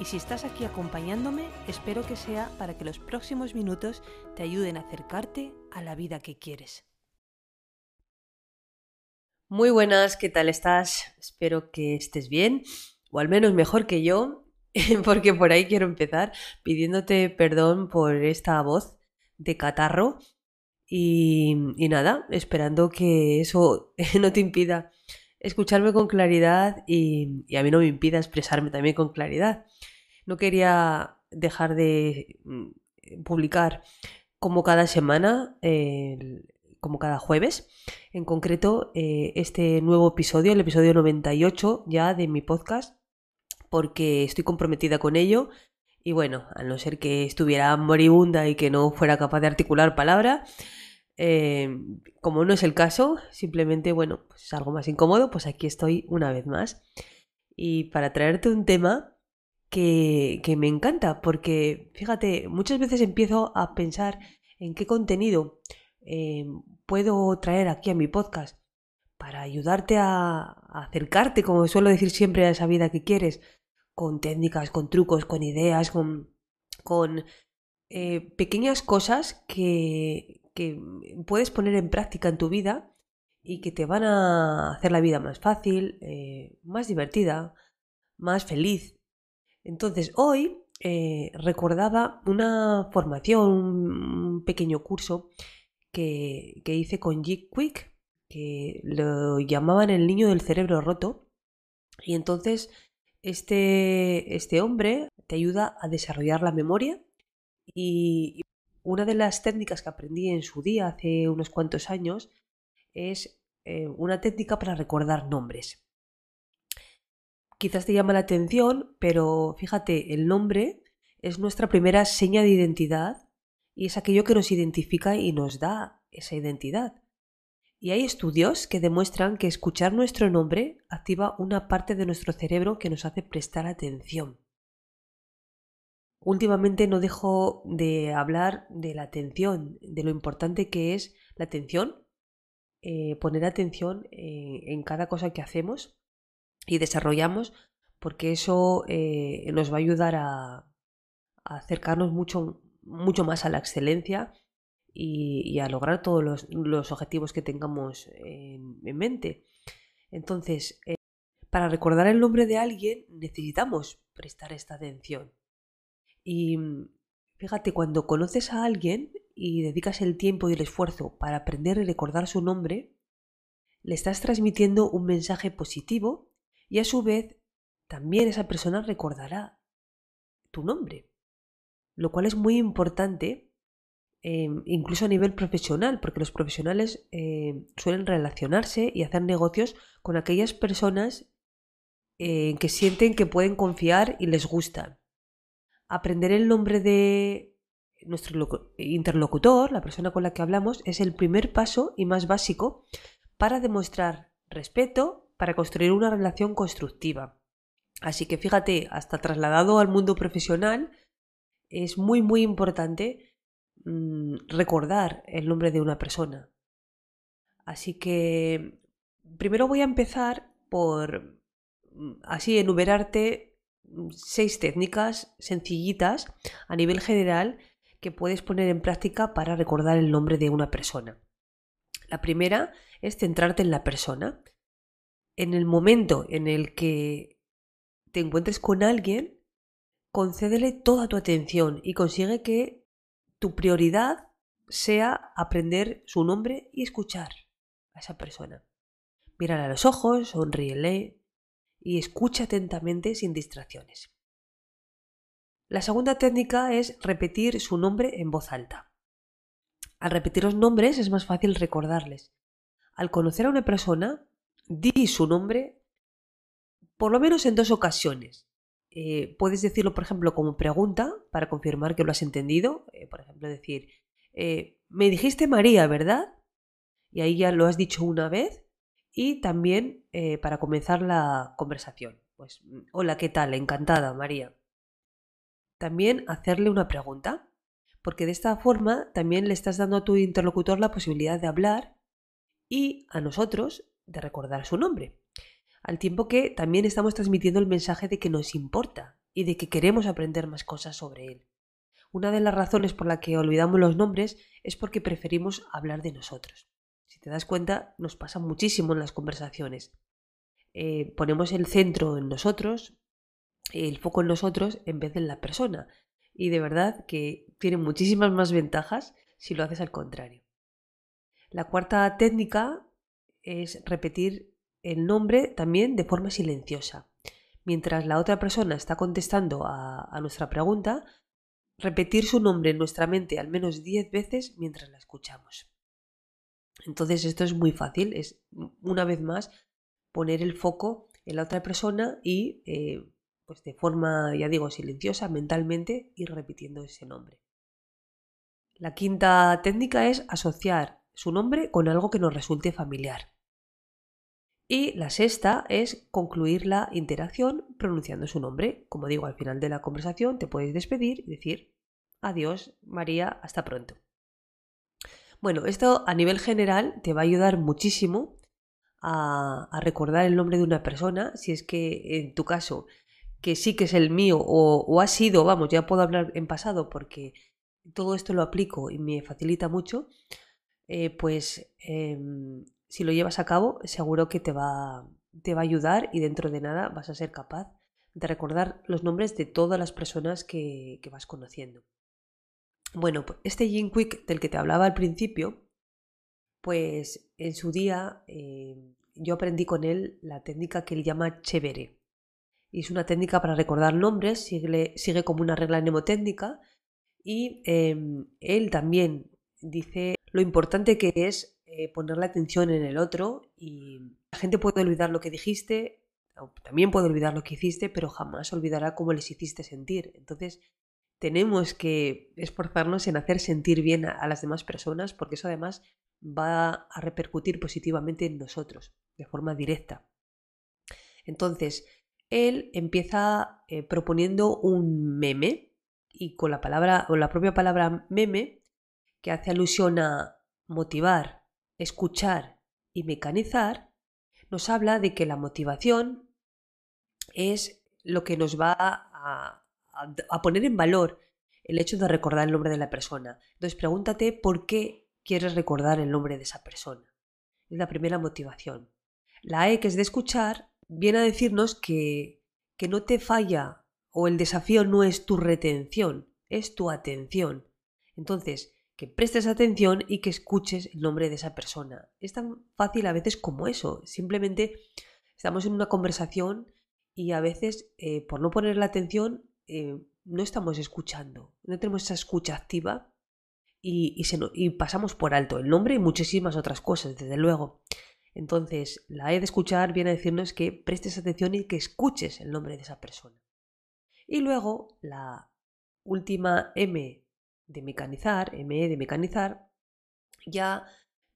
y si estás aquí acompañándome, espero que sea para que los próximos minutos te ayuden a acercarte a la vida que quieres. Muy buenas, ¿qué tal estás? Espero que estés bien, o al menos mejor que yo, porque por ahí quiero empezar pidiéndote perdón por esta voz de catarro y, nada, esperando que eso no te impida escucharme con claridad y, a mí no me impida expresarme también con claridad. No quería dejar de mm, publicar como cada semana, como cada jueves, en concreto eh, este nuevo episodio, el episodio 98 ya de mi podcast, porque estoy comprometida con ello. Y bueno, a no ser que estuviera moribunda y que no fuera capaz de articular palabra, eh, como no es el caso, simplemente, bueno, pues es algo más incómodo, pues aquí estoy una vez más. Y para traerte un tema que, que me encanta, porque fíjate, muchas veces empiezo a pensar en qué contenido eh, puedo traer aquí a mi podcast para ayudarte a, acercarte, como suelo decir siempre, a esa vida que quieres, con técnicas, con trucos, con ideas, con, con eh, pequeñas cosas que, que puedes poner en práctica en tu vida y que te van a hacer la vida más fácil, eh, más divertida, más feliz. Entonces, hoy eh, recordaba una formación, un pequeño curso que, que hice con Jig Quick, que lo llamaban el niño del cerebro roto. Y entonces, este, este hombre te ayuda a desarrollar la memoria y, una de las técnicas que aprendí en su día, hace unos cuantos años, es eh, una técnica para recordar nombres. Quizás te llama la atención, pero fíjate, el nombre es nuestra primera seña de identidad y es aquello que nos identifica y nos da esa identidad. Y hay estudios que demuestran que escuchar nuestro nombre activa una parte de nuestro cerebro que nos hace prestar atención. Últimamente no dejo de hablar de la atención, de lo importante que es la atención, eh, poner atención eh, en cada cosa que hacemos y desarrollamos, porque eso eh, nos va a ayudar a, acercarnos mucho, mucho más a la excelencia y, a lograr todos los, objetivos que tengamos en mente. Entonces, para recordar el nombre de alguien necesitamos prestar esta atención. Y mm, fíjate, cuando conoces a alguien y dedicas el tiempo y el esfuerzo para aprender y recordar su nombre, le estás transmitiendo un mensaje positivo y a su vez también esa persona recordará tu nombre. Lo cual es muy importante, em, incluso a nivel profesional, porque los profesionales em, suelen relacionarse y hacer negocios con aquellas personas eh, que sienten que pueden confiar y les gustan aprender el nombre de nuestro interlocutor, la persona con la que hablamos, es el primer paso y más básico para demostrar respeto, para construir una relación constructiva. Así que fíjate, hasta trasladado al mundo profesional, es muy muy importante mm, recordar el nombre de una persona. Así que primero voy a empezar por mm, así enumerarte seis técnicas sencillitas a nivel general que puedes poner en práctica para recordar el nombre de una persona. La primera es centrarte en la persona. En el momento en el que te encuentres con alguien, concédele toda tu atención y consigue que tu prioridad sea aprender su nombre y escuchar a esa persona. Mírala a los ojos, sonríele, y escucha atentamente sin distracciones. La segunda técnica es repetir su nombre en voz alta. Al repetir los nombres es más fácil recordarles. Al conocer a una persona, di su nombre por lo menos en dos ocasiones. eh, puedes decirlo, por ejemplo, como pregunta para confirmar que lo has entendido. Eh, por ejemplo, decir, eh, me dijiste María, ¿verdad? Y ahí ya lo has dicho una vez. Y también para comenzar la conversación. Pues, hola, ¿qué tal? Encantada, María. También hacerle una pregunta, porque de esta forma también le estás dando a tu interlocutor la posibilidad de hablar y a nosotros de recordar su nombre al tiempo que también estamos transmitiendo el mensaje de que nos importa y de que queremos aprender más cosas sobre él. Una de las razones por la que olvidamos los nombres es porque preferimos hablar de nosotros. Si te das cuenta, nos pasa muchísimo en las conversaciones. Eh, ponemos el centro en nosotros, el foco en nosotros en vez de en la persona. Y de verdad que tiene muchísimas más ventajas si lo haces al contrario. La cuarta técnica es repetir el nombre también de forma silenciosa. Mientras la otra persona está contestando a, nuestra pregunta, repetir su nombre en nuestra mente al menos 10 veces mientras la escuchamos. Entonces esto es muy fácil, es una vez más poner el foco en la otra persona y eh, pues de forma, ya digo, silenciosa, mentalmente, ir repitiendo ese nombre. La quinta técnica es asociar su nombre con algo que nos resulte familiar. Y la sexta es concluir la interacción pronunciando su nombre. Como digo, al final de la conversación te puedes despedir y decir adiós, María, hasta pronto. Bueno, esto a nivel general te va a ayudar muchísimo a, recordar el nombre de una persona, si es que en tu caso, que sí que es el mío o, ha sido, vamos, ya puedo hablar en pasado porque todo esto lo aplico y me facilita mucho, eh, pues em, si lo llevas a cabo, seguro que te va, te va a ayudar y dentro de nada vas a ser capaz de recordar los nombres de todas las personas que, vas conociendo. Bueno, pues este Jim Quick del que te hablaba al principio, pues en su día eh, yo aprendí con él la técnica que él llama chévere. Y es una técnica para recordar nombres, sigue, sigue como una regla mnemotécnica y em, él también dice lo importante que es eh, poner la atención en el otro y la gente puede olvidar lo que dijiste, también puede olvidar lo que hiciste, pero jamás olvidará cómo les hiciste sentir. Entonces, tenemos que esforzarnos en hacer sentir bien a, las demás personas porque eso además va a repercutir positivamente en nosotros de forma directa. Entonces, él empieza eh, proponiendo un meme y con la palabra o la propia palabra meme que hace alusión a motivar, escuchar y mecanizar, nos habla de que la motivación es lo que nos va a, poner en valor el hecho de recordar el nombre de la persona. Entonces pregúntate por qué quieres recordar el nombre de esa persona. Es la primera motivación. La E, que es de escuchar, viene a decirnos que, que no te falla o el desafío no es tu retención, es tu atención. Entonces, que prestes atención y que escuches el nombre de esa persona. Es tan fácil a veces como eso. Simplemente estamos en una conversación y a veces eh, por no poner la atención eh, no estamos escuchando, no tenemos esa escucha activa y, y, pasamos por alto el nombre y muchísimas otras cosas, desde luego. Entonces, la E de escuchar viene a decirnos que prestes atención y que escuches el nombre de esa persona. Y luego, la última M de mecanizar, ME de mecanizar, ya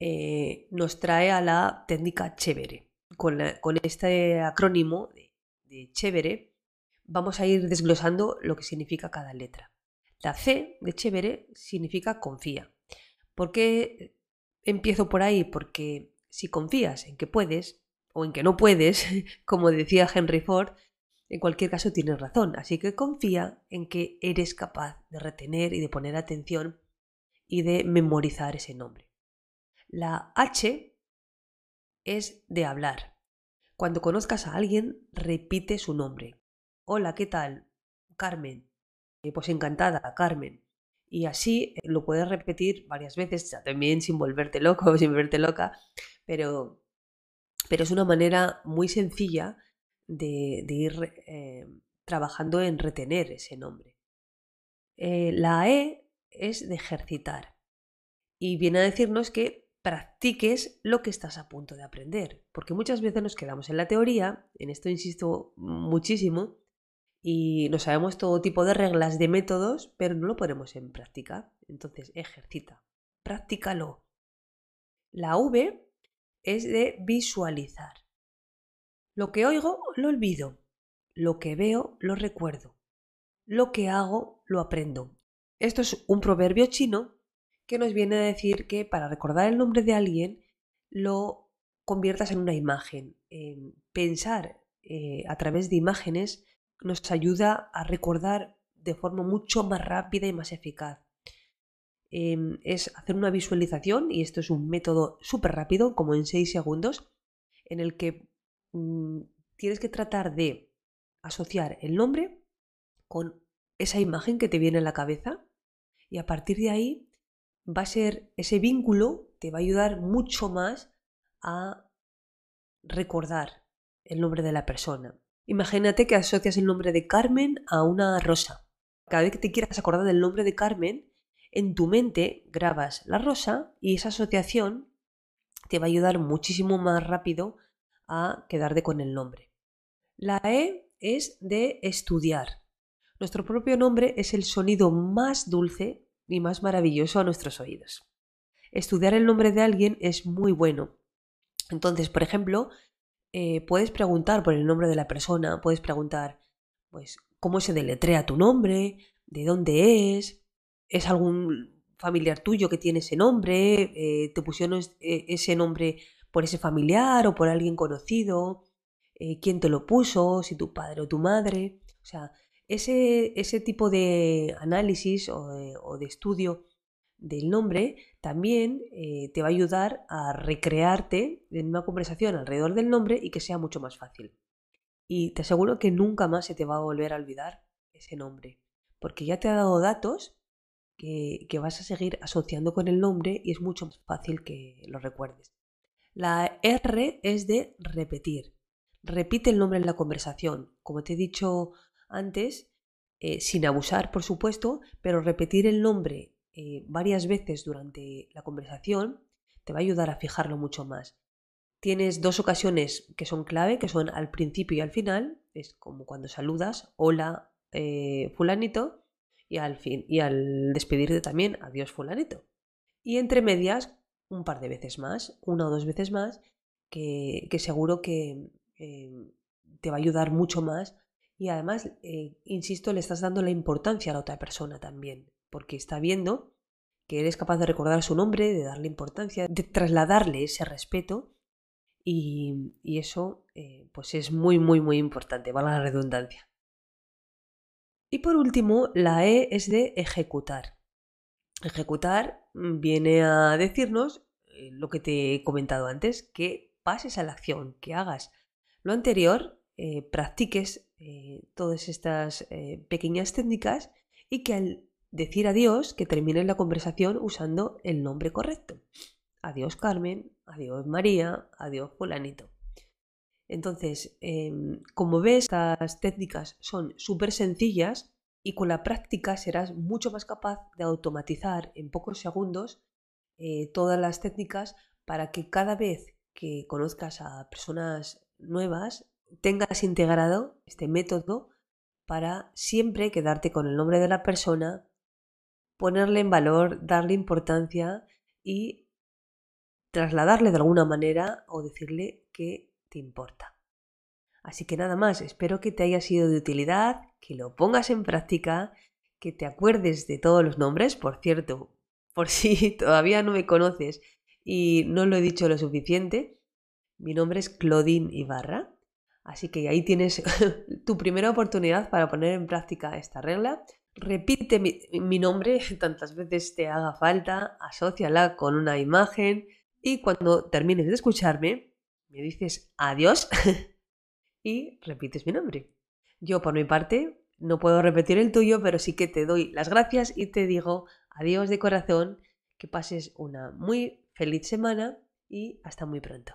eh, nos trae a la técnica chévere. Con, este acrónimo de, de chévere vamos a ir desglosando lo que significa cada letra. La C de chévere significa confía. ¿Por qué empiezo por ahí? Porque si confías en que puedes o en que no puedes, como decía Henry Ford, en cualquier caso tienes razón, así que confía en que eres capaz de retener y de poner atención y de memorizar ese nombre. La H es de hablar. Cuando conozcas a alguien, repite su nombre. Hola, ¿qué tal? Carmen. Eh, pues encantada, Carmen. Y así eh, lo puedes repetir varias veces, también sin volverte loco sin volverte loca, pero, pero es una manera muy sencilla de, ir eh, trabajando en retener ese nombre. La E es de ejercitar y viene a decirnos que practiques lo que estás a punto de aprender, porque muchas veces nos quedamos en la teoría, en esto insisto muchísimo, y no sabemos todo tipo de reglas, de métodos, pero no lo ponemos en práctica. Entonces, ejercita, practícalo. La V es de visualizar. Lo que oigo lo olvido, lo que veo lo recuerdo, lo que hago lo aprendo. Esto es un proverbio chino que nos viene a decir que para recordar el nombre de alguien lo conviertas en una imagen. pensar eh, a través de imágenes nos ayuda a recordar de forma mucho más rápida y más eficaz. Em, es hacer una visualización, y esto es un método súper rápido, como en 6 segundos, en el que mm, tienes que tratar de asociar el nombre con esa imagen que te viene a la cabeza y a partir de ahí va a ser ese vínculo, te va a ayudar mucho más a recordar el nombre de la persona. Imagínate que asocias el nombre de Carmen a una rosa. Cada vez que te quieras acordar del nombre de Carmen, en tu mente grabas la rosa y esa asociación te va a ayudar muchísimo más rápido a quedarte con el nombre. La E es de estudiar. Nuestro propio nombre es el sonido más dulce y más maravilloso a nuestros oídos. Estudiar el nombre de alguien es muy bueno. Entonces, por ejemplo, eh, puedes preguntar por el nombre de la persona, puedes preguntar, pues, cómo se deletrea tu nombre, de dónde es, es algún familiar tuyo que tiene ese nombre, eh, te pusieron eh, ese nombre por ese familiar o por alguien conocido, quién te lo puso, si tu padre o tu madre. O sea, ese, ese tipo de análisis o de estudio del nombre también eh, te va a ayudar a recrearte en una conversación alrededor del nombre y que sea mucho más fácil. Y te aseguro que nunca más se te va a volver a olvidar ese nombre, porque ya te ha dado datos que, que vas a seguir asociando con el nombre y es mucho más fácil que lo recuerdes. La R es de repetir. Repite el nombre en la conversación. Como te he dicho antes, eh, sin abusar, por supuesto, pero repetir el nombre eh, varias veces durante la conversación te va a ayudar a fijarlo mucho más. Tienes dos ocasiones que son clave, que son al principio y al final, es como cuando saludas, hola eh, fulanito, y al, fin, y al despedirte también, adiós fulanito. Y entre medias, un par de veces más, una o dos veces más, que, seguro que eh, te va a ayudar mucho más y además, insisto, le estás dando la importancia a la otra persona también porque está viendo que eres capaz de recordar su nombre, de darle importancia, de trasladarle ese respeto y, eso eh, pues es muy muy muy importante, va la redundancia. Y por último, la E es de ejecutar. Ejecutar viene a decirnos eh, lo que te he comentado antes, que pases a la acción, que hagas lo anterior, eh, practiques todas estas pequeñas técnicas y que al decir adiós, que termine la conversación usando el nombre correcto. Adiós Carmen, adiós María, adiós fulanito. Entonces, em, como ves, estas técnicas son súper sencillas y con la práctica serás mucho más capaz de automatizar en pocos segundos eh, todas las técnicas para que cada vez que conozcas a personas nuevas tengas integrado este método para siempre quedarte con el nombre de la persona ponerle en valor, darle importancia y trasladarle de alguna manera o decirle que te importa. Así que nada más, espero que te haya sido de utilidad, que lo pongas en práctica, que te acuerdes de todos los nombres, por cierto, por si todavía no me conoces y no lo he dicho lo suficiente, mi nombre es Claudine Ibarra, así que ahí tienes tu primera oportunidad para poner en práctica esta regla Repite mi, nombre tantas veces te haga falta, asóciala con una imagen y cuando termines de escucharme, me dices adiós y repites mi nombre. Yo por mi parte no puedo repetir el tuyo, pero sí que te doy las gracias y te digo adiós de corazón, que pases una muy feliz semana y hasta muy pronto.